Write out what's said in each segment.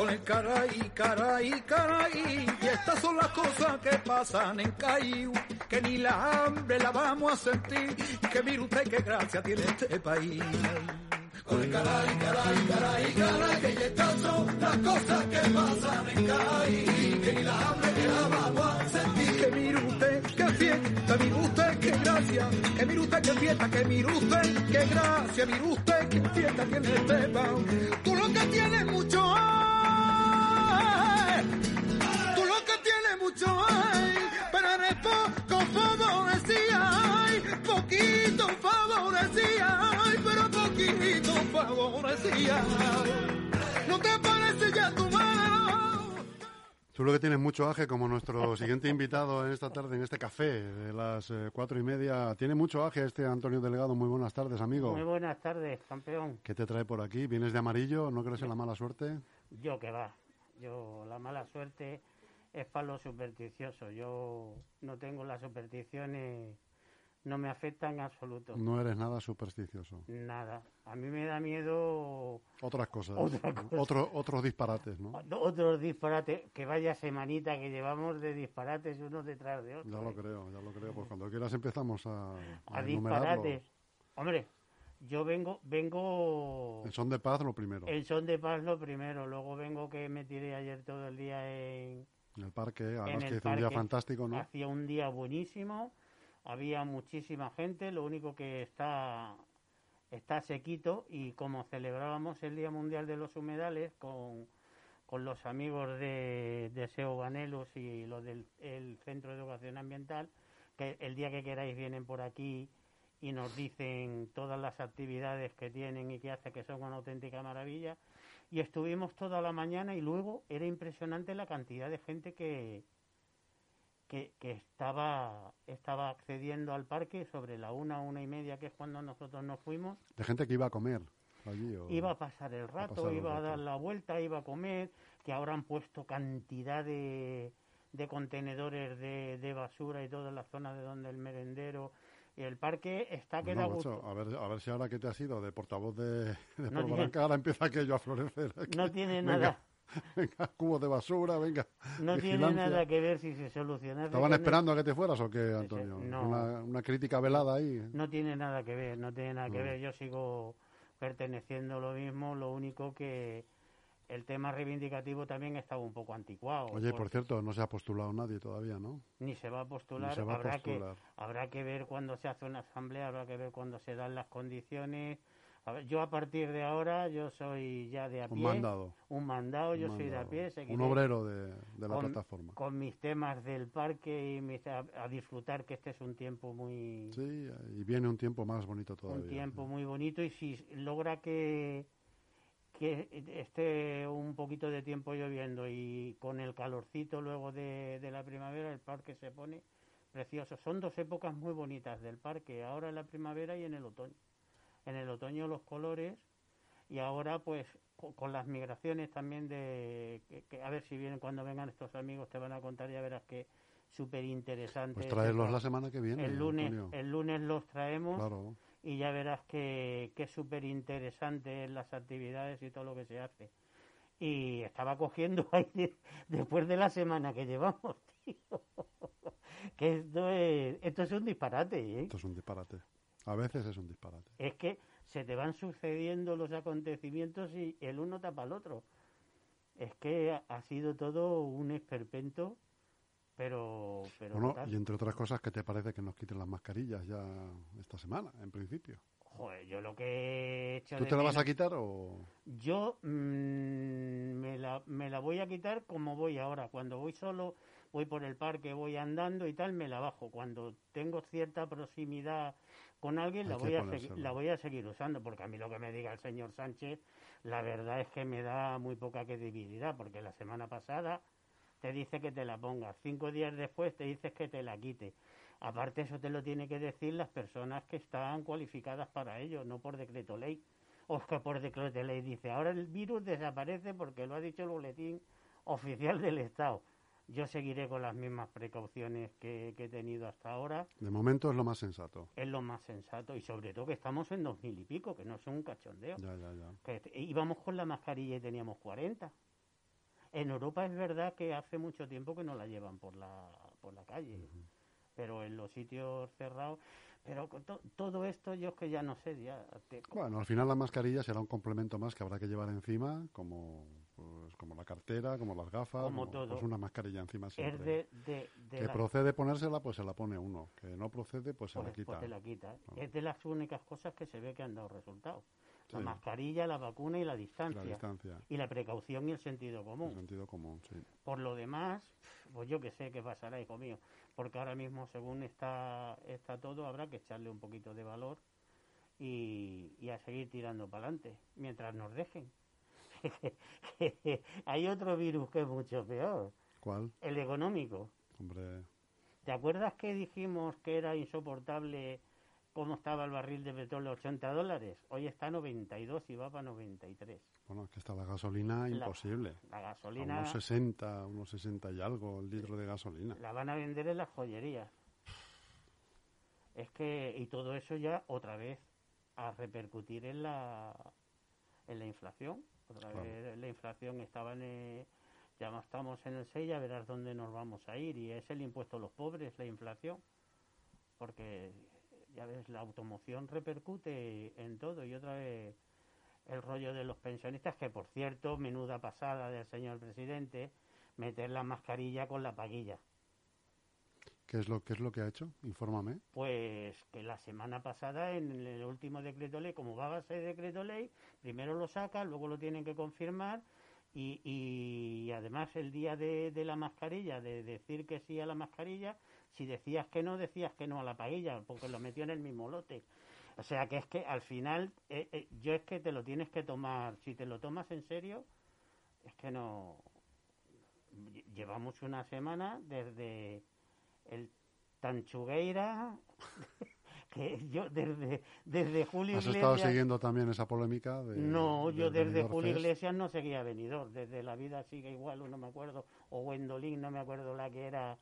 con el caray, caray, caray. Y estas son las cosas que pasan en Cayú, que ni la hambre la vamos a sentir. Que mire usted qué gracia tiene este país. Con el caray, caray, caray, caray, que estas son las cosas que pasan en Cayú, que ni la hambre la vamos a sentir. Que mire usted qué fiesta, mire usted qué gracia, que mire usted qué fiesta, que mire usted qué gracia, mire usted qué fiesta tiene este país. Tú lo que tienes mucho mucho hay, pero eres poco favorecida, ay, poquito favorecida, ay, pero poquito favorecida. No te parece ya tu mano. Tú lo que tienes mucho aje, como nuestro siguiente invitado en esta tarde, en este café de las eh, cuatro y media. Tiene mucho aje este Antonio Delegado. Muy buenas tardes, amigo. Muy buenas tardes, campeón. ¿Qué te trae por aquí? ¿Vienes de amarillo? ¿No crees en la mala suerte? Yo que va. Yo, la mala suerte es para los supersticiosos. Yo no tengo las supersticiones, no me afectan en absoluto. No eres nada supersticioso. Nada. A mí me da miedo Otras cosas. Otra cosa. Otro- otros disparates, ¿no? otros disparates, que vaya semanita que llevamos de disparates unos detrás de otros. Ya lo creo, ya lo creo. Pues cuando quieras empezamos a, A disparates. Hombre, yo vengo, vengo En son de paz lo primero. en son de paz lo primero, luego vengo que me tiré ayer todo el día en, En el parque, además que hizo un día fantástico, ¿no? Hacía un día buenísimo, había muchísima gente, lo único que está está sequito y como celebrábamos el Día Mundial de los Humedales con, con los amigos de, de SEO Banelos y los del el Centro de Educación Ambiental, que el día que queráis vienen por aquí y nos dicen todas las actividades que tienen y que hacen, que son una auténtica maravilla. Y estuvimos toda la mañana y luego era impresionante la cantidad de gente que, que, que estaba, estaba accediendo al parque sobre la una, una y media, que es cuando nosotros nos fuimos. De gente que iba a comer allí. o- Iba a pasar el rato, pasar el iba a dar la vuelta, iba a comer, que ahora han puesto cantidad de, de contenedores de, de basura y toda la zona de donde el merendero el parque está que Bueno, da macho, gusto. a ver, a ver si ahora que te has ido de portavoz de, de No tiene- ahora empieza aquello a florecer. aquí. No tiene Venga, nada, Venga, cubos de basura, venga. no tiene vigilancia. nada que ver si se soluciona. ¿Estaban esperando a que te fueras o qué. Antonio? No. Una, una crítica velada ahí. No tiene nada que ver, no tiene nada que No. ver. Yo sigo perteneciendo a lo mismo, lo único que el tema reivindicativo también estaba un poco anticuado. Oye, por cierto, no se ha postulado nadie todavía, ¿no? Ni se va a postular, Ni se va a habrá, postular. Que, habrá que ver cuando se hace una asamblea, habrá que ver cuando se dan las condiciones. A ver, yo a partir de ahora, yo soy ya de a Un pie. mandado. Un mandado, yo Un soy de a pie. seguiré Un obrero de, de la con, plataforma. con mis temas del parque y mis- a, a disfrutar que este es un tiempo muy Sí, y viene un tiempo más bonito todavía. un tiempo muy bonito y si logra que que esté un poquito de tiempo lloviendo y con el calorcito luego de, de la primavera el parque se pone precioso. Son dos épocas muy bonitas del parque, ahora en la primavera y en el otoño. En el otoño los colores y ahora pues co- con las migraciones también de que, que a ver si vienen cuando vengan estos amigos te van a contar ya verás que súper interesante. Pues traerlos la semana que viene. el lunes Antonio. el lunes los traemos Claro. Y ya verás que, que es súper interesante las actividades y todo lo que se hace. Y estaba cogiendo aire después de la semana que llevamos, tío. Que esto es, esto es un disparate, ¿eh? Esto es un disparate. A veces es un disparate. Es que se te van sucediendo los acontecimientos y el uno tapa al otro. Es que ha- sido todo un esperpento, pero... pero Bueno, y entre otras cosas, ¿qué te parece que nos quiten las mascarillas ya esta semana, en principio? Joder, yo lo que he hecho ¿Tú te la vas a quitar o...? Yo mm, me, la, me la voy a quitar como voy ahora. Cuando voy solo, voy por el parque, voy andando y tal, me la bajo. Cuando tengo cierta proximidad con alguien, Hay la voy, a la voy a seguir usando, porque a mí lo que me diga el señor Sánchez, la verdad es que me da muy poca credibilidad, porque la semana pasada te dice que te la pongas, cinco días después te dices que te la quite. Aparte eso te lo tiene que decir las personas que están cualificadas para ello, no por decreto ley. O que por decreto ley dice, ahora el virus desaparece porque lo ha dicho el boletín oficial del Estado. Yo seguiré con las mismas precauciones que, que he tenido hasta ahora. De momento es lo más sensato. Es lo más sensato y sobre todo que estamos en dos mil y pico, que no es un cachondeo. Ya, ya, ya. Que íbamos con la mascarilla y teníamos 40. En Europa es verdad que hace mucho tiempo que no la llevan por la, por la calle, pero en los sitios cerrados pero con todo esto yo es que ya no sé. Ya Bueno, al final la mascarilla será un complemento más que habrá que llevar encima, como pues, como la cartera, como las gafas, como todo. Pues una mascarilla encima siempre. Es de, que procede ponérsela, pues se la pone uno. Que no procede, pues se la pues, quita. Pues la quita. Es de las únicas cosas que se ve que han dado La mascarilla, la vacuna y la distancia. La distancia. Y la precaución y el sentido común. El sentido común, sí. Por lo demás, pues yo que sé qué pasará, hijo mío porque ahora mismo según está, está todo habrá que echarle un poquito de valor y, a seguir tirando para adelante mientras nos dejen. Hay otro virus que es mucho peor. ¿Cuál? El económico. Hombre. ¿Te acuerdas que dijimos que era insoportable cómo estaba el barril de petróleo 80 dólares? Hoy está a 92 y va para 93. Bueno, es que está la gasolina imposible. La gasolina... unos 60, unos 60 y algo el litro de gasolina. La van a vender en las joyerías. Es que, y todo eso ya otra vez a repercutir en la, en la inflación. Otra vez la inflación estaba en... El, ya estamos en el 6, ya verás dónde nos vamos a ir. Y es el impuesto a los pobres, la inflación. Porque, ya ves, la automoción repercute en todo. Y otra vez el rollo de los pensionistas, que por cierto, menuda pasada del señor presidente, meter la mascarilla con la paguilla. ¿Qué es lo, qué es lo que ha hecho? Infórmame. Pues que la semana pasada, en el último decreto ley, como va a ser decreto ley, primero lo saca, luego lo tienen que confirmar y, y además el día de, de la mascarilla, de decir que sí a la mascarilla, si decías que no, decías que no a la paguilla, porque lo metió en el mismo lote. O sea que es que al final, eh, eh, yo es que te lo tienes que tomar, si te lo tomas en serio, es que no. Llevamos una semana desde el Tanchugueira, que yo desde, desde Julio ¿Has estado siguiendo también esa polémica? De, no, yo desde Julio Iglesias no seguía venidor, desde La Vida Sigue Igual, no me acuerdo, o Wendolín, no me acuerdo la que era.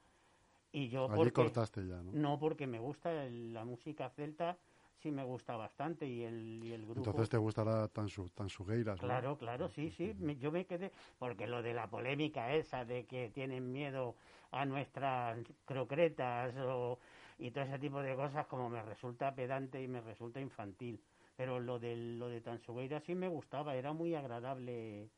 Y yo Allí cortaste ya, ¿no? No, porque me gusta la música celta sí me gusta bastante y el, y el grupo... Entonces te gustará tan, su, tan sugueiras, Claro, claro, sí, sí. yo me quedé... Porque lo de la polémica esa de que tienen miedo a nuestras crocretas o, y todo ese tipo de cosas como me resulta pedante y me resulta infantil. Pero lo de, lo de Tansugueira sí me gustaba, era muy agradable.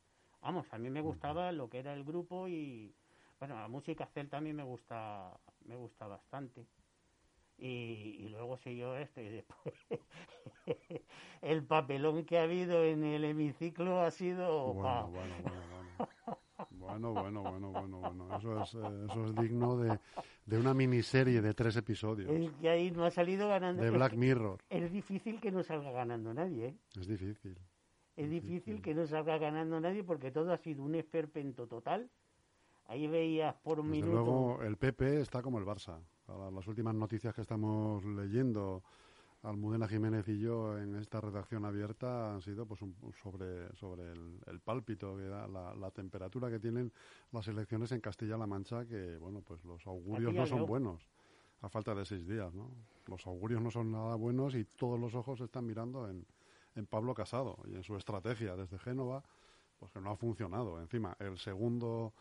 Vamos, a mí me gustaba lo que era el grupo y... Bueno, la música celta a mí me gusta, me gusta bastante y, luego siguió esto y después el papelón que ha habido en el hemiciclo ha sido bueno, bueno, bueno, bueno, bueno, bueno, bueno, Eso es, eh, eso es digno de, de, una miniserie de tres episodios. Es que ahí no ha salido ganando. De Black Mirror. Es difícil que no salga ganando nadie. ¿eh? Es difícil. Es difícil, que no salga ganando nadie porque todo ha sido un esperpento total. Ahí veías por un minuto. luego el PP está como el Barça las últimas noticias que estamos leyendo, Almudena Jiménez y yo en esta redacción abierta han sido pues sobre, sobre el, pálpito, que da, la, temperatura que tienen las elecciones en Castilla-La Mancha, que bueno, pues los augurios no son buenos a falta de seis días, ¿no? Los augurios no son nada buenos y todos los ojos están mirando en, en Pablo Casado y en su estrategia desde Génova, pues que no ha funcionado. Encima, el segundo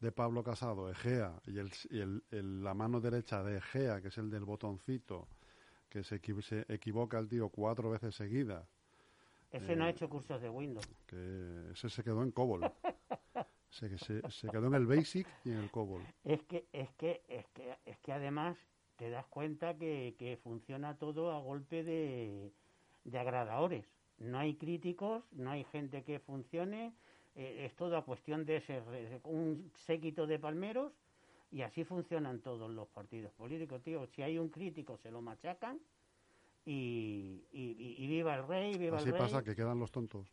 de Pablo Casado, Egea, y, el, la mano derecha de Egea, que es el del botoncito, que se, equivoca el tío cuatro veces seguidas. Ese no ha eh, hecho cursos de Windows. Que ese se quedó en COBOL. se, se, quedó en el Basic y en el COBOL. Es que, es que, es que, es que además te das cuenta que, que funciona todo a golpe de, de agradadores. No hay críticos, no hay gente que funcione, eh, es toda cuestión de ser un séquito de palmeros y así funcionan todos los partidos políticos, tío. Si hay un crítico se lo machacan y, y, viva el rey, viva así el rey. pasa, que quedan los tontos.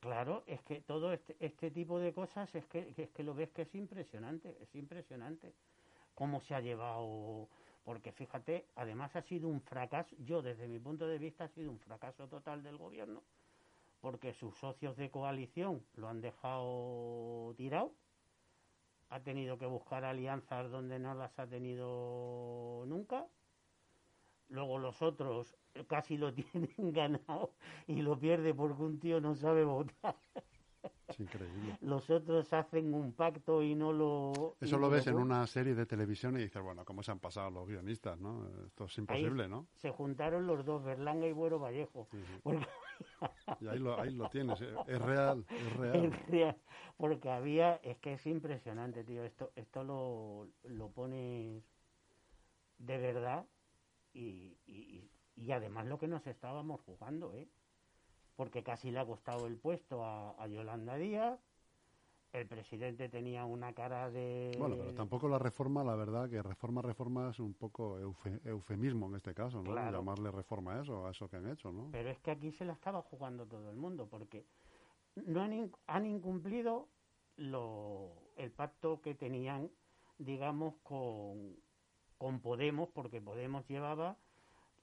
Claro, es que todo este, este tipo de cosas es que, es que lo ves que es impresionante, es impresionante cómo se ha llevado, porque fíjate, además ha sido un fracaso, yo desde mi punto de vista ha sido un fracaso total del gobierno, porque sus socios de coalición lo han dejado tirado, ha tenido que buscar alianzas donde no las ha tenido nunca, luego los otros casi lo tienen ganado y lo pierde porque un tío no sabe votar. Es increíble. Los otros hacen un pacto y no lo... Eso lo ves en una serie de televisión y dices, bueno, ¿cómo se han pasado los guionistas, no? Esto es imposible, ¿no? Se juntaron los dos, Berlanga y Buero Vallejo. Y ahí lo, ahí lo tienes, eh, es real, es real. Es real. Porque había, es que es impresionante, tío, esto, esto lo, lo pones de verdad y, y, y además lo que nos estábamos jugando, ¿eh? porque casi le ha costado el puesto a, Yolanda Díaz. El presidente tenía una cara de... Bueno, pero tampoco la reforma, la verdad, que reforma, reforma es un poco eufemismo en este caso, ¿no? Llamarle reforma a eso, a eso que han hecho, ¿no? Pero es que aquí se la estaba jugando todo el mundo, porque no han, han incumplido lo, el pacto que tenían, digamos, con, con Podemos, porque Podemos llevaba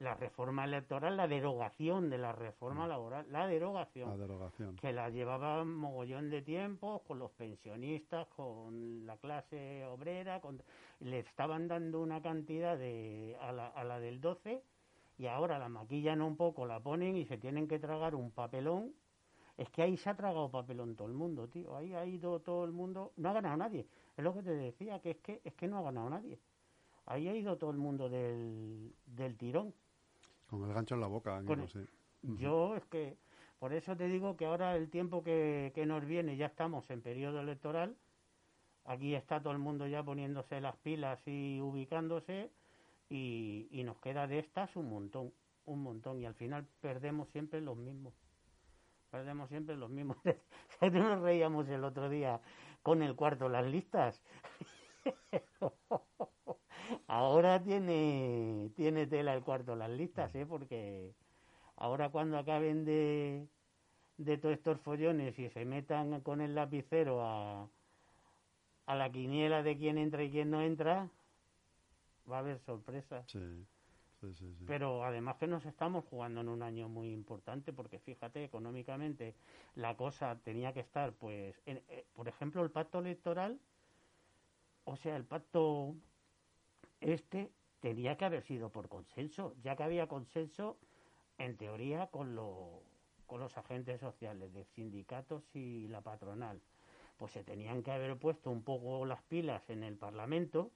la reforma electoral, la derogación de la reforma mm. laboral, la derogación, la derogación. que la llevaba mogollón de tiempo con los pensionistas, con la clase obrera, le estaban dando una cantidad de, a, la, a la del 12 y ahora la maquillan un poco, la ponen y se tienen que tragar un papelón. Es que ahí se ha tragado papelón todo el mundo, tío. Ahí ha ido todo el mundo. No ha ganado nadie. Es lo que te decía, que es que, es que no ha ganado nadie. Ahí ha ido todo el mundo del, del tirón. Con el gancho en la boca. Yo es que, por eso te digo que ahora el tiempo que, que nos viene, ya estamos en periodo electoral, aquí está todo el mundo ya poniéndose las pilas y ubicándose, y, y nos queda de estas un montón, un montón, y al final perdemos siempre los mismos. Perdemos siempre los mismos. nos reíamos el otro día con el cuarto las listas. Ahora tiene, tiene tela el cuarto las listas, ¿eh? Porque ahora cuando acaben de, de todos estos follones y se metan con el lapicero a, a la quiniela de quién entra y quién no entra, va a haber sorpresas. Sí. Sí, sí, Pero además que nos estamos jugando en un año muy importante porque fíjate, económicamente la cosa tenía que estar, pues, eh, por ejemplo, el pacto electoral, o sea, el pacto este tenía que haber sido por consenso, ya que había consenso, en teoría, con, con los agentes sociales de sindicatos y la patronal. Pues se tenían que haber puesto un poco las pilas en el Parlamento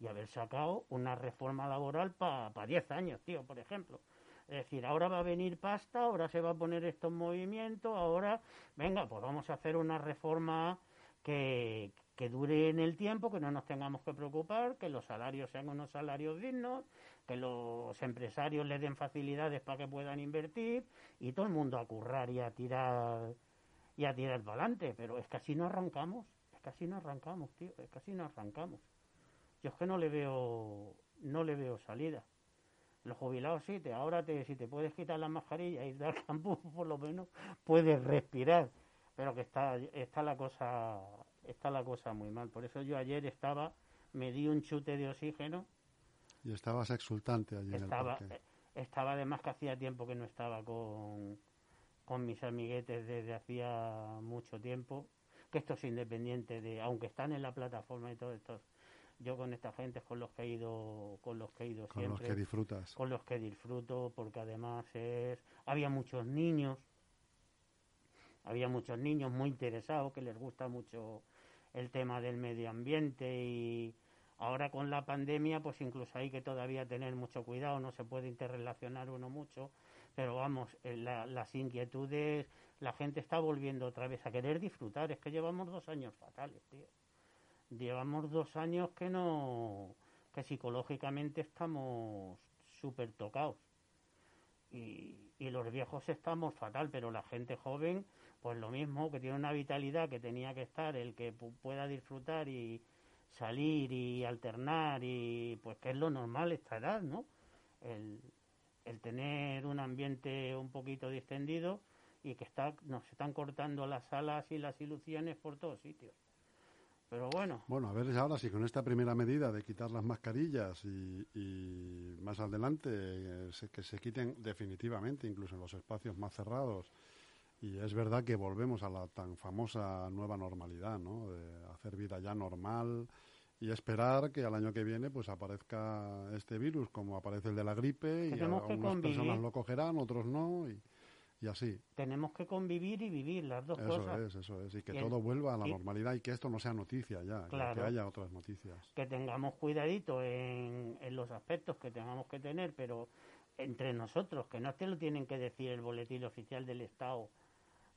y haber sacado una reforma laboral para 10 años, tío, por ejemplo. Es decir, ahora va a venir pasta, ahora se va a poner esto en movimiento, ahora, venga, pues vamos a hacer una reforma que, que dure en el tiempo, que no nos tengamos que preocupar, que los salarios sean unos salarios dignos, que los empresarios les den facilidades para que puedan invertir y todo el mundo a currar y a tirar y a tirar para adelante, pero es que así no arrancamos, es que así no arrancamos, tío, es que así no arrancamos. Yo es que no le veo no le veo salida. Los jubilados sí, te, ahora te, si te puedes quitar la mascarilla y ir al campo, por lo menos puedes respirar, pero que está, está la cosa está la cosa muy mal. Por eso yo ayer estaba, me di un chute de oxígeno. Y estabas exultante allí estaba, en el parque. Estaba además que hacía tiempo que no estaba con, con mis amiguetes desde hacía mucho tiempo. Que esto es independiente de, aunque están en la plataforma y todo esto, yo con esta gente con los que he ido, con los que he ido con los que disfrutas. Con los que disfruto, porque además es, había muchos niños, había muchos niños muy interesados que les gusta mucho el tema del medio ambiente y ahora con la pandemia pues incluso hay que todavía tener mucho cuidado, no se puede interrelacionar uno mucho, pero vamos, eh, las inquietudes, la gente está volviendo otra vez a querer disfrutar, es que llevamos dos años fatales, tío. Llevamos dos años que no, que psicológicamente estamos súper tocados. Y, y los viejos estamos fatal, pero la gente joven pues lo mismo, que tiene una vitalidad que tenía que estar, el que pueda disfrutar y salir y alternar y pues que es lo normal esta edad, ¿no? El, el tener un ambiente un poquito distendido y que está, nos están cortando las alas y las ilusiones por todos sitios. Pero bueno. Bueno, a ver ahora si con esta primera medida de quitar las mascarillas y, y más adelante eh, que se quiten definitivamente, incluso en los espacios más cerrados, y es verdad que volvemos a la tan famosa nueva normalidad, ¿no? De hacer vida ya normal y esperar que al año que viene pues aparezca este virus como aparece el de la gripe y algunas personas lo cogerán, otros no y, y así. Tenemos que convivir y vivir las dos eso cosas. es, eso es. Y que todo vuelva a la y- normalidad y que esto no sea noticia ya, que- haya otras noticias. que tengamos cuidadito en, en los aspectos que tengamos que tener, pero entre nosotros, que no te lo tienen que decir el boletín oficial del Estado,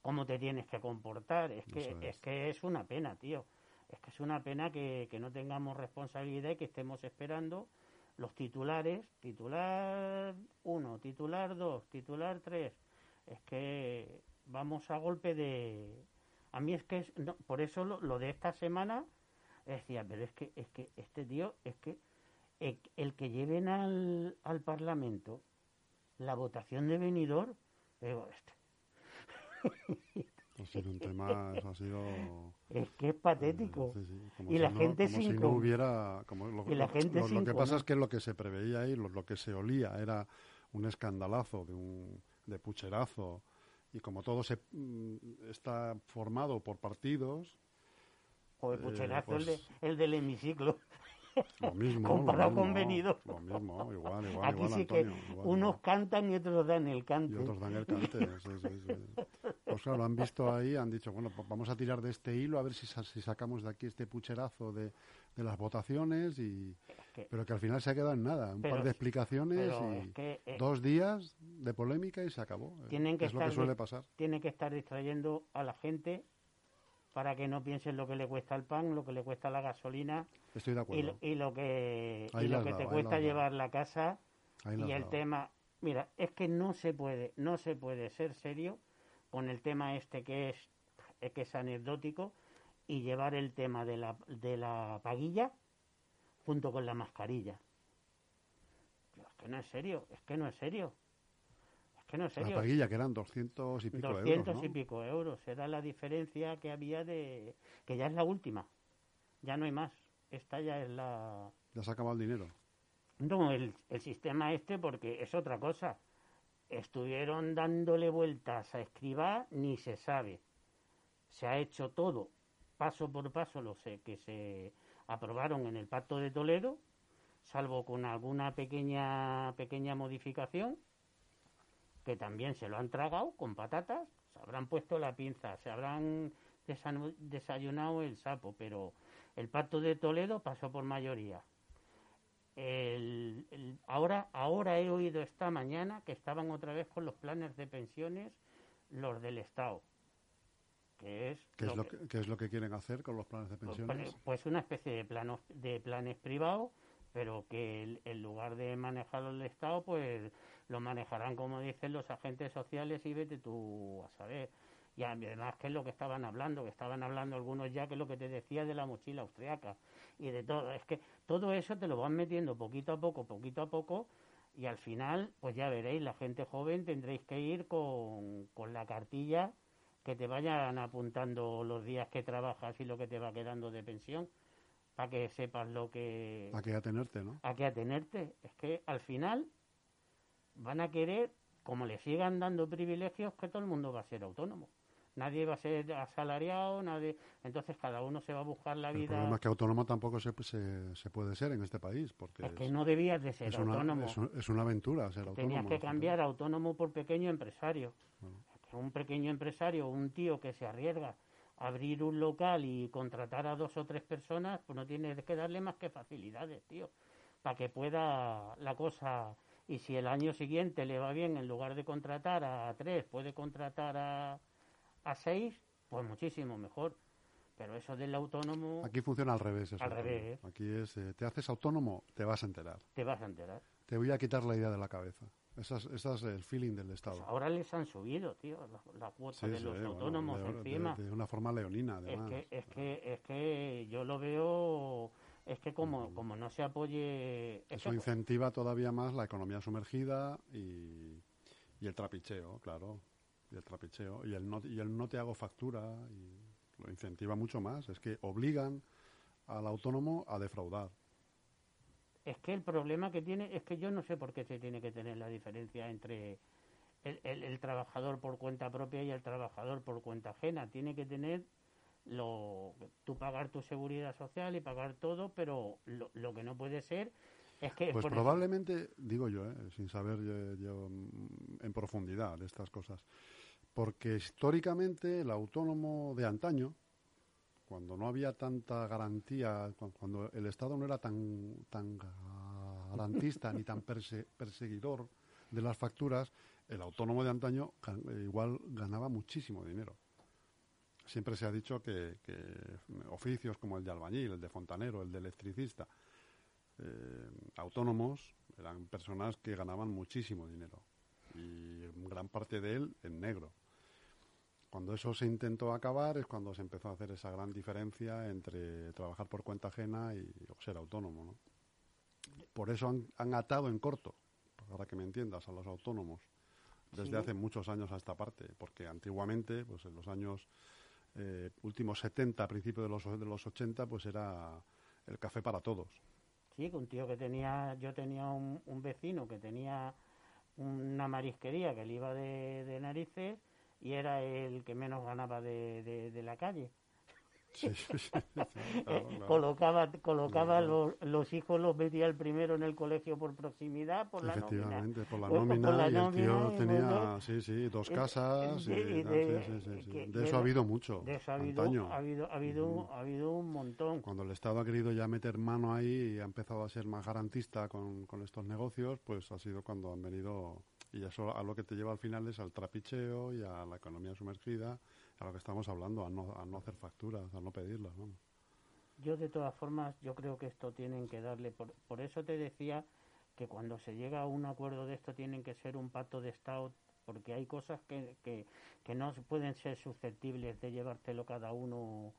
cómo te tienes que comportar. Es que es. es. que es una pena, tío. Es que es una pena que, que no tengamos responsabilidad y que estemos esperando los titulares, titular 1, titular 2, titular 3. Es que vamos a golpe de... A mí es que, es- no, por eso lo, lo de esta semana decía, pero es que, es que este tío, es que el, el que lleven al, al Parlamento la votación de venidor, digo, este, Ha sido un tema, eso ha sido... es que es patético. Sí, sí, como Y si la no- gente como sin si no com- hubiera como lo, y la lo- gente lo- lo que pasa es que lo que se preveía ahí lo, lo que se olía era un escandalazo de un de pucherazo y como todo se mm, está formado por partidos Joder, eh, pucherazo el, pues- de- el del hemiciclo. Lo mismo Comparado lo con mismo, Benidorm. lo mismo igual igual Aquí igual sí que Antonio, igual, unos igual. cantan y otros dan el cante. y otros dan el cante sí, sí, sí. pues claro han visto ahí han dicho bueno pues vamos a tirar de este hilo a ver si, si sacamos de aquí este pucherazo de, de las votaciones y que- pero que al final se ha quedado en nada un Pero- par de explicaciones y es que, eh, dos días de polémica y se acabó Eh, Tienen que es lo que estar suele pasar tiene que estar distrayendo a la gente para que no piensen lo que le cuesta el pan, lo que le cuesta la gasolina estoy de y acuerdo lo, y lo que, y lo que dado, te cuesta llevar la casa y el dado. tema. Mira, es que no se puede, no se puede ser serio con el tema este que es, que es anecdótico y llevar el tema de la, de la paguilla junto con la mascarilla. Pero es que no es serio, es que no es serio. Que no la paguilla que eran 200 y pico 200 euros y ¿no? pico euros. Era la diferencia que había de... que ya es la última. Ya no hay más. Esta ya es la... ya se ha acabado el dinero No, el, el sistema este porque es otra cosa. Estuvieron dándole vueltas a escribir, ni se sabe. Se ha hecho todo, paso por paso, lo sé, que se aprobaron en el Pacto de Toledo, salvo con alguna pequeña, pequeña modificación, que también se lo han tragado con patatas, se habrán puesto la pinza, se habrán desayunado el sapo, pero el Pacto de Toledo pasó por mayoría. El- el- ahora, ahora he oído esta mañana que estaban otra vez con los planes de pensiones los del Estado, que es ¿Qué es, lo que- que, qué es lo que quieren hacer con los planes de pues, pensiones? pues una especie de planos de planes privados, pero que el- en lugar de manejarlo el Estado, pues lo manejarán como dicen los agentes sociales y vete tú a saber. Y además que es lo que estaban hablando, que estaban hablando algunos ya que es lo que te decía de la mochila austriaca y de todo. Es que todo eso te lo van metiendo poquito a poco, poquito a poco, y al final, pues ya veréis, la gente joven tendréis que ir con, con la cartilla que te vayan apuntando los días que trabajas y lo que te va quedando de pensión, para que sepas lo que a qué atenerte no a qué atenerte. Es que al final van a querer, como le sigan dando privilegios, que todo el mundo va a ser autónomo. Nadie va a ser asalariado, nadie. Entonces cada uno se va a buscar la el vida. problema es que autónomo tampoco se, se, se puede ser en este país porque Es que no debías de ser es una, autónomo. es, un- es una aventura ser autónomo Tenías que cambiar autónomo por pequeño empresario. Bueno. Un pequeño empresario, un tío que se arriesga a abrir un local y contratar a dos o tres personas, pues no tienes que darle más que facilidades, tío, para que pueda la cosa. Y si el año siguiente le va bien, en lugar de contratar a tres, puede contratar a, a seis, pues muchísimo mejor. Pero eso del autónomo aquí funciona al revés eso, Al revés. aquí es eh, te haces autónomo te vas a enterar te vas a enterar. te voy a quitar la idea de la cabeza esa es, es el feeling del Pues Estado ahora les han subido, tío, la, la cuota Sí, de sí, los autónomos de- encima. de una forma leonina Es además que, es que, es que yo lo veo, es que como, como no se apoye, es Eso que- incentiva todavía más la economía sumergida y, y el trapicheo, claro. Y el trapicheo. Y el, no, y el no te hago factura. Y lo incentiva mucho más. Es que obligan al autónomo a defraudar. es que el problema que tiene es que yo no sé por qué se tiene que tener la diferencia entre el, el- el trabajador por cuenta propia y el trabajador por cuenta ajena. Tiene que tener lo, tú pagar tu seguridad social y pagar todo, pero lo, lo que no puede ser pues probablemente, digo yo, ¿eh? sin saber yo, mm, en profundidad de estas cosas, porque históricamente el autónomo de antaño, cuando no había tanta garantía, cuando el Estado no era tan, tan garantista ni tan perseguidor de las facturas, el autónomo de antaño igual ganaba muchísimo dinero. Siempre se ha dicho que, oficios como el de albañil, el de fontanero, el de electricista, eh, autónomos, eran personas que ganaban muchísimo dinero y gran parte de él en negro. Cuando eso se intentó acabar es cuando se empezó a hacer esa gran diferencia entre trabajar por cuenta ajena y ser autónomo. ¿no? Por eso han, atado en corto, para que me entiendas, a los autónomos desde hace muchos años a esta parte, porque antiguamente, pues en los años eh, últimos 70, principios de los, de los 80, pues era el café para todos. Sí, un tío que tenía, yo tenía un, vecino que tenía una marisquería que le iba de narices y era el que menos ganaba de, la calle. Colocaba colocaba los, los, hijos los metía el primero en el colegio por proximidad por la nómina. Por la nómina, y el tío tenía sí sí dos casas de, eso ha habido mucho de eso ha habido ha habido ha habido, ha habido un montón. Cuando el Estado ha querido ya meter mano ahí y ha empezado a ser más garantista con, con estos negocios pues ha sido cuando han venido y eso a lo que te lleva al final es al trapicheo y a la economía sumergida, a lo que estamos hablando, a no, a no hacer facturas, a no pedirlas. Yo de todas formas, yo creo que esto tienen que darle, por, por eso te decía que cuando se llega a un acuerdo de esto tienen que ser un pacto de Estado, porque hay cosas que, que, que no pueden ser susceptibles de llevártelo cada uno.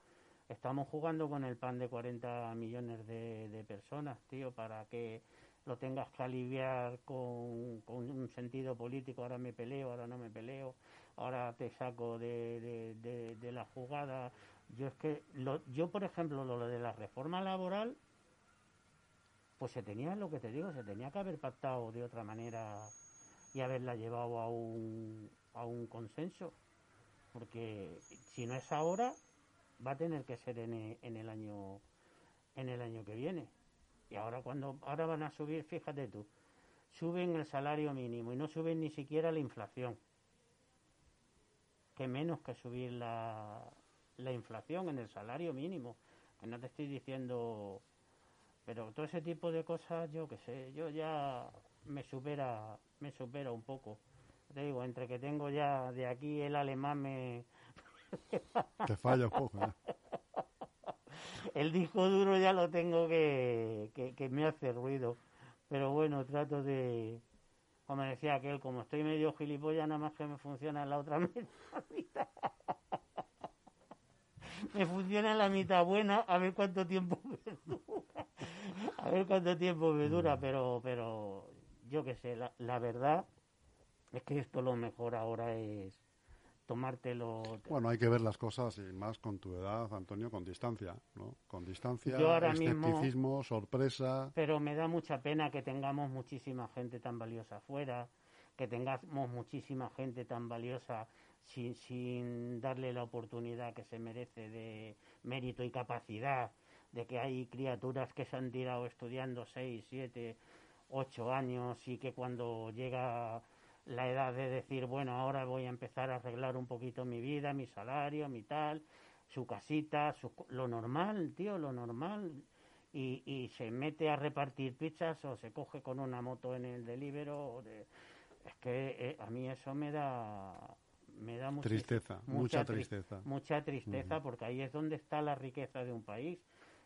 Estamos jugando con el pan de 40 millones de, de personas, tío, para que lo tengas que aliviar con, un sentido político, ahora me peleo, ahora no me peleo, ahora te saco de, de, la jugada. Yo es que, lo, yo por ejemplo, lo de la reforma laboral, pues se tenía, lo que te digo, se tenía que haber pactado de otra manera y haberla llevado a un, a un consenso, porque si no es ahora, va a tener que ser en, en el año en el año que viene. Y ahora cuando ahora van a subir, fíjate tú, suben el salario mínimo y no suben ni siquiera la inflación. Que menos que subir la, la inflación en el salario mínimo. Que no te estoy diciendo, pero todo ese tipo de cosas, yo qué sé, yo ya me supera, me supera un poco. Te digo, entre que tengo ya de aquí el alemán me... Te falla un poco, ¿eh? El disco duro ya lo tengo que, que, me hace ruido. Pero bueno, trato de, como decía aquel, como estoy medio gilipollas, nada más que me funciona en la otra mitad. me funciona en la mitad buena, a ver cuánto tiempo me dura. A ver cuánto tiempo me dura, pero, pero yo qué sé, la, la verdad es que esto lo mejor ahora es tomártelo. Bueno, hay que ver las cosas y más con tu edad, Antonio, con distancia, ¿no? Con distancia, escepticismo, sorpresa. Pero me da mucha pena que tengamos muchísima gente tan valiosa afuera, que tengamos muchísima gente tan valiosa sin, sin darle la oportunidad que se merece de mérito y capacidad, de que hay criaturas que se han tirado estudiando seis, siete, ocho años y que cuando llega la edad de decir, bueno, ahora voy a empezar a arreglar un poquito mi vida, mi salario, mi tal, su casita, su, lo normal, tío, lo normal. Y, y se mete a repartir pizzas o se coge con una moto en el delibero. es que eh, a mí eso me da me da tristeza, mucha, tristeza. mucha tristeza, porque ahí es donde está la riqueza de un país,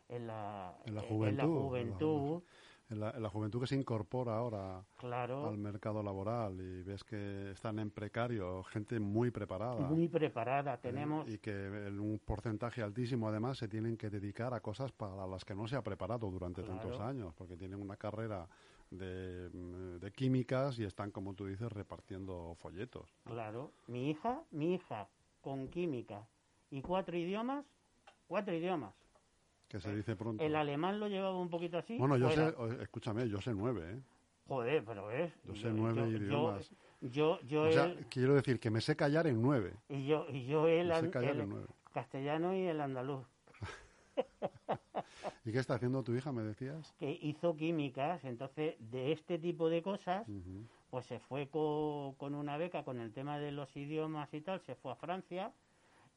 en la, en la juventud en la, juventud que se incorpora ahora al mercado laboral y ves que están en precario, gente muy preparada. Muy preparada, ¿eh? tenemos. y que en un porcentaje altísimo además se tienen que dedicar a cosas para las que no se ha preparado durante tantos años, porque tienen una carrera de, mm, de, químicas y están, como tú dices, repartiendo folletos. Claro, mi hija, mi hija con química y cuatro idiomas, cuatro idiomas que se dice pronto. El alemán lo llevaba un poquito así. Bueno, yo sé, escúchame, yo sé nueve, ¿eh? Joder, pero es. Yo sé nueve idiomas. Yo, yo, o sea, quiero decir que me sé callar en nueve. Y yo, y yo el, el castellano y el andaluz. ¿Y qué está haciendo tu hija, me decías? Que hizo químicas, entonces de este tipo de cosas, pues se fue co- con una beca con el tema de los idiomas y tal, se fue a Francia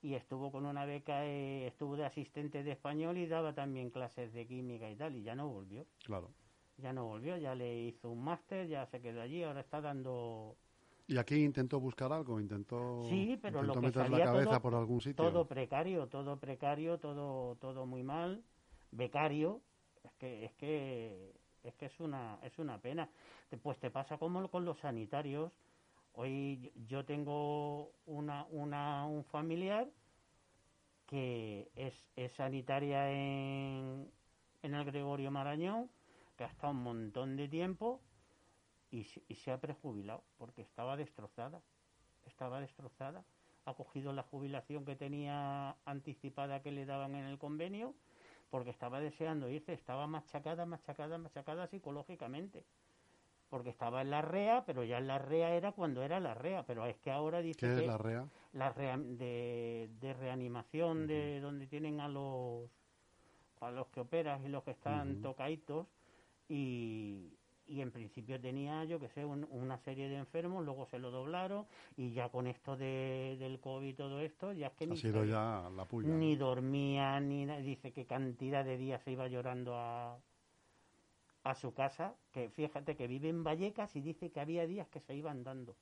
y estuvo con una beca, eh, estuvo de asistente de español y daba también clases de química y tal, y ya no volvió. Claro. Ya no volvió, ya le hizo un máster, ya se quedó allí, ahora está dando ¿Y aquí intentó buscar algo? ¿Intentó, Sí, pero lo intentó que meter la salía cabeza todo- por algún sitio? todo precario, todo precario, todo todo muy mal, becario, es que es que es que es una es una pena. Pues te pasa como con los sanitarios. Hoy yo tengo una una un familiar que es, es sanitaria en, en el Gregorio Marañón, que ha estado un montón de tiempo y, y se ha prejubilado porque estaba destrozada. Estaba destrozada. Ha cogido la jubilación que tenía anticipada que le daban en el convenio porque estaba deseando irse. Estaba machacada, machacada, machacada psicológicamente. Porque estaba en la REA, pero ya en la REA era cuando era la REA. Pero es que ahora dice ¿Qué que es la REA? la rea- de, de reanimación de donde tienen a los a los que operas y los que están tocaitos y, y en principio tenía yo que sé un- una serie de enfermos luego se lo doblaron y ya con esto de, del covid y todo esto ya es que Ha ni, sido se- ya la puya. ni dormía ni dice que cantidad de días se iba llorando a a su casa que fíjate que vive en Vallecas y dice que había días que se iban dando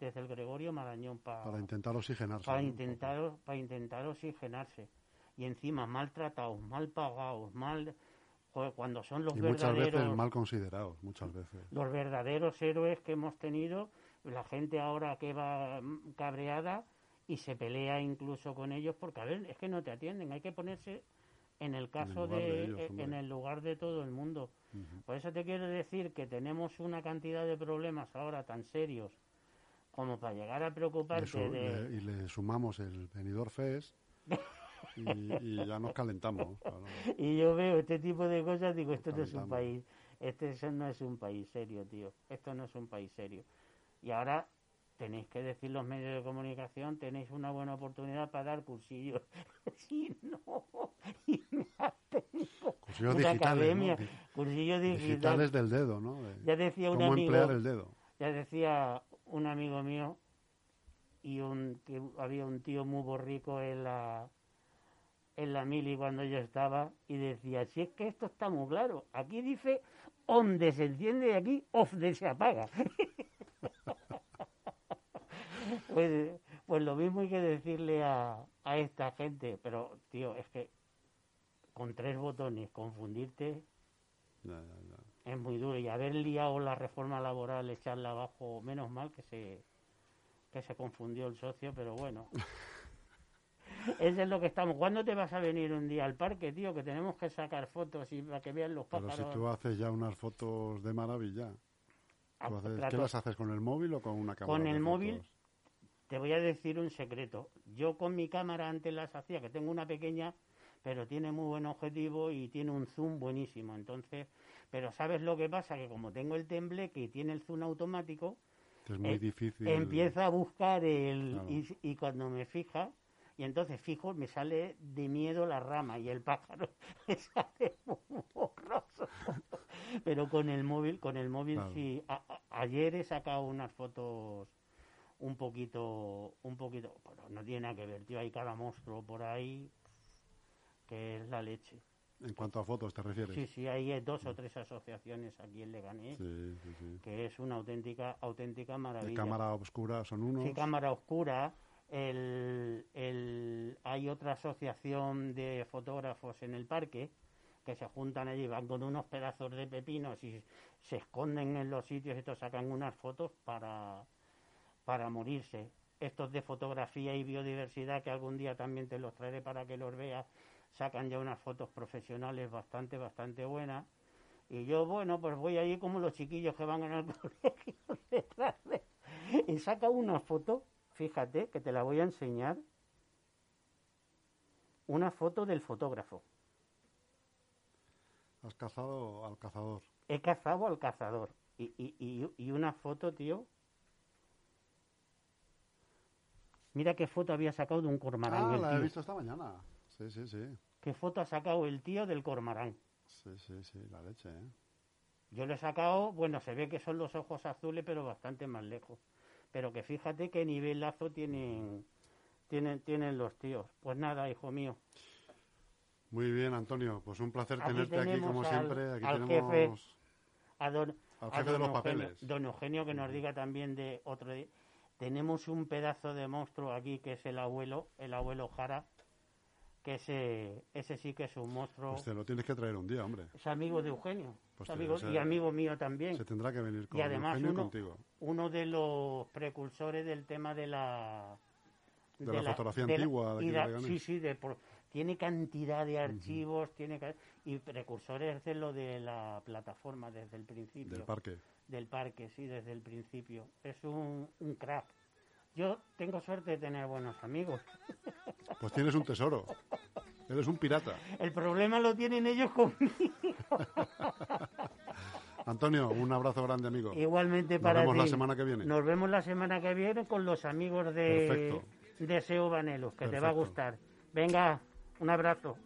desde el Gregorio Marañón pa- Para intentar oxigenarse. para ¿no? intentar para intentar oxigenarse y encima maltratados mal pagados mal cuando son los Y muchas verdaderos veces mal considerados, muchas veces. los verdaderos héroes que hemos tenido la gente ahora que va mm, cabreada y se pelea incluso con ellos porque a ver es que no te atienden hay que ponerse en el caso de de, ellos, eh, en el lugar de todo el mundo por eso te quiero decir que tenemos una cantidad de problemas ahora tan serios como para llegar a preocuparte de, le- y le sumamos el venidor Fest y, y ya nos calentamos. claro. Y yo veo este tipo de cosas, digo, esto no es un país, este es- no es un país serio, tío. Esto no es un país serio. Y ahora tenéis que decir los medios de comunicación, tenéis una buena oportunidad para dar cursillos. si no, y me has tenido Cursillos una digitales, academia, ¿no? Cursillos digitales. Digitales del dedo, ¿no? De Ya decía un cómo amigo, emplear el dedo. ya decía un amigo mío y un que había un tío muy borrico en la en la mili cuando yo estaba y decía, si es que esto está muy claro, aquí dice donde se enciende y aquí off de se apaga. pues, pues lo mismo hay que decirle a, a esta gente, pero tío, es que con tres botones confundirte es muy duro y haber liado la reforma laboral, echarla abajo, menos mal que se que se confundió el socio, pero bueno. Eso es lo que estamos. ¿Cuándo te vas a venir un día al parque, tío? Que tenemos que sacar fotos y para que vean los Pero pájaros. si tú haces ya unas fotos de maravilla. Ah, ¿tú haces- ¿Qué las haces con el móvil o con una cámara? Con el móvil. fotos? Te voy a decir un secreto. Yo con mi cámara antes las hacía, que tengo una pequeña, pero tiene muy buen objetivo y tiene un zoom buenísimo. Entonces, pero ¿sabes lo que pasa? Que como tengo el tembleque y tiene el zoom automático, Es muy Eh, difícil. empieza a buscar el Claro. y, y cuando me fija y entonces fijo me sale de miedo la rama y el pájaro me sale muy borroso pero con el móvil con el móvil Claro. sí A- ayer he sacado unas fotos un poquito un poquito pero no tiene nada que ver tío hay cada monstruo por ahí que es la leche En cuanto a fotos te refieres. sí sí hay dos o tres asociaciones aquí en Leganés sí, sí, sí. que es una auténtica auténtica De maravilla cámara oscura son unos. Sí, cámara oscura. El, el- hay otra asociación de fotógrafos en el parque que se juntan allí, van con unos pedazos de pepinos y se esconden en los sitios y estos sacan unas fotos para, para morirse. Estos de fotografía y biodiversidad, que algún día también te los traeré para que los veas, sacan ya unas fotos profesionales bastante, bastante buenas. Y yo, bueno, pues voy allí como los chiquillos que van en el colegio detrás de- y saca una foto, fíjate, que te la voy a enseñar, una foto del fotógrafo. Has cazado al cazador. He cazado al cazador. Y, y, y, y una foto, tío. Mira qué foto había sacado de un cormarán. Ah, el la he visto esta mañana. Sí, sí, sí. ¿Qué foto ha sacado el tío del cormarán? Sí, sí, sí, la leche, ¿eh? Yo le he sacado, bueno, se ve que son los ojos azules, pero bastante más lejos. Pero que fíjate qué nivelazo tienen, tienen, tienen los tíos. Pues nada, hijo mío. Muy bien, Antonio. Pues un placer Aquí tenerte aquí, como al- siempre. Aquí al tenemos jefe. A don, al a jefe de los Eugenio, papeles. don Eugenio que nos diga también de otro día. Tenemos un pedazo de monstruo aquí que es el abuelo, el abuelo Jara, que ese, ese sí que es un monstruo. Pues te lo tienes que traer un día, hombre. Es amigo de Eugenio. Pues es amigo- y amigo mío también. Se tendrá que venir con Y además Eugenio uno, contigo. uno de los precursores del tema de la... De la fotografía de la- antigua de aquí la- sí, sí, de por- tiene cantidad de archivos, tiene ca- y precursores de lo de la plataforma desde el principio. Del parque. Del parque, sí, desde el principio. Es un, un crack. Yo tengo suerte de tener buenos amigos. Pues tienes un tesoro. Eres un pirata. El problema lo tienen ellos conmigo. Antonio, un abrazo grande, amigo. Igualmente Nos para vemos ti. la semana que viene. Nos vemos la semana que viene con los amigos de, Perfecto. de SEO Vanelus, que te va a gustar. Venga, un abrazo.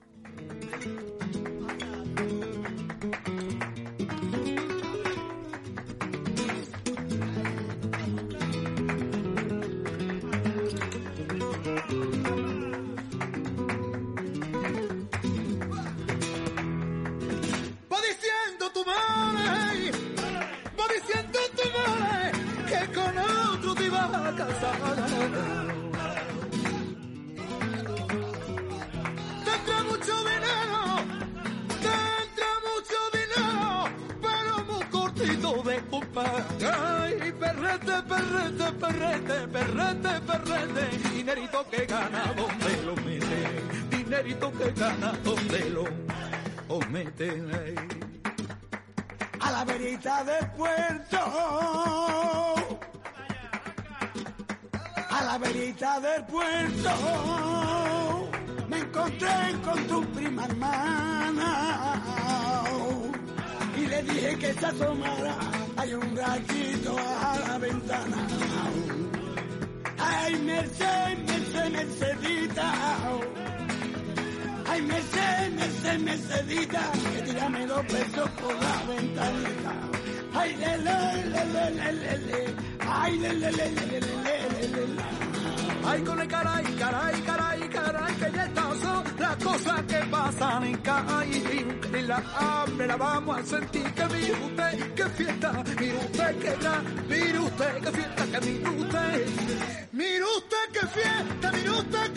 Perrete, perrete, perrete, perrete, dinerito que gana donde lo mete, dinerito que gana donde lo o meten ahí. a la verita del puerto. A la verita del puerto me encontré con tu prima hermana dije que se asomara, hay un rayito a la ventana. Ay, Merced, Merced, Mercedita. Ay, Merced, Merced, Mercedita, que tírame dos pesos por la ventanita. Ay, le, le, le, le, le, le. Ay, le, le, le, le, le, le, le, le. Ay, con el caray, caray, caray, caray, que ya las que pasan en calle. Y la hambre la vamos a sentir, que mire usted, que fiesta, mire usted que gran, mire usted que fiesta, que mire usted, mire usted que fiesta, mire usted que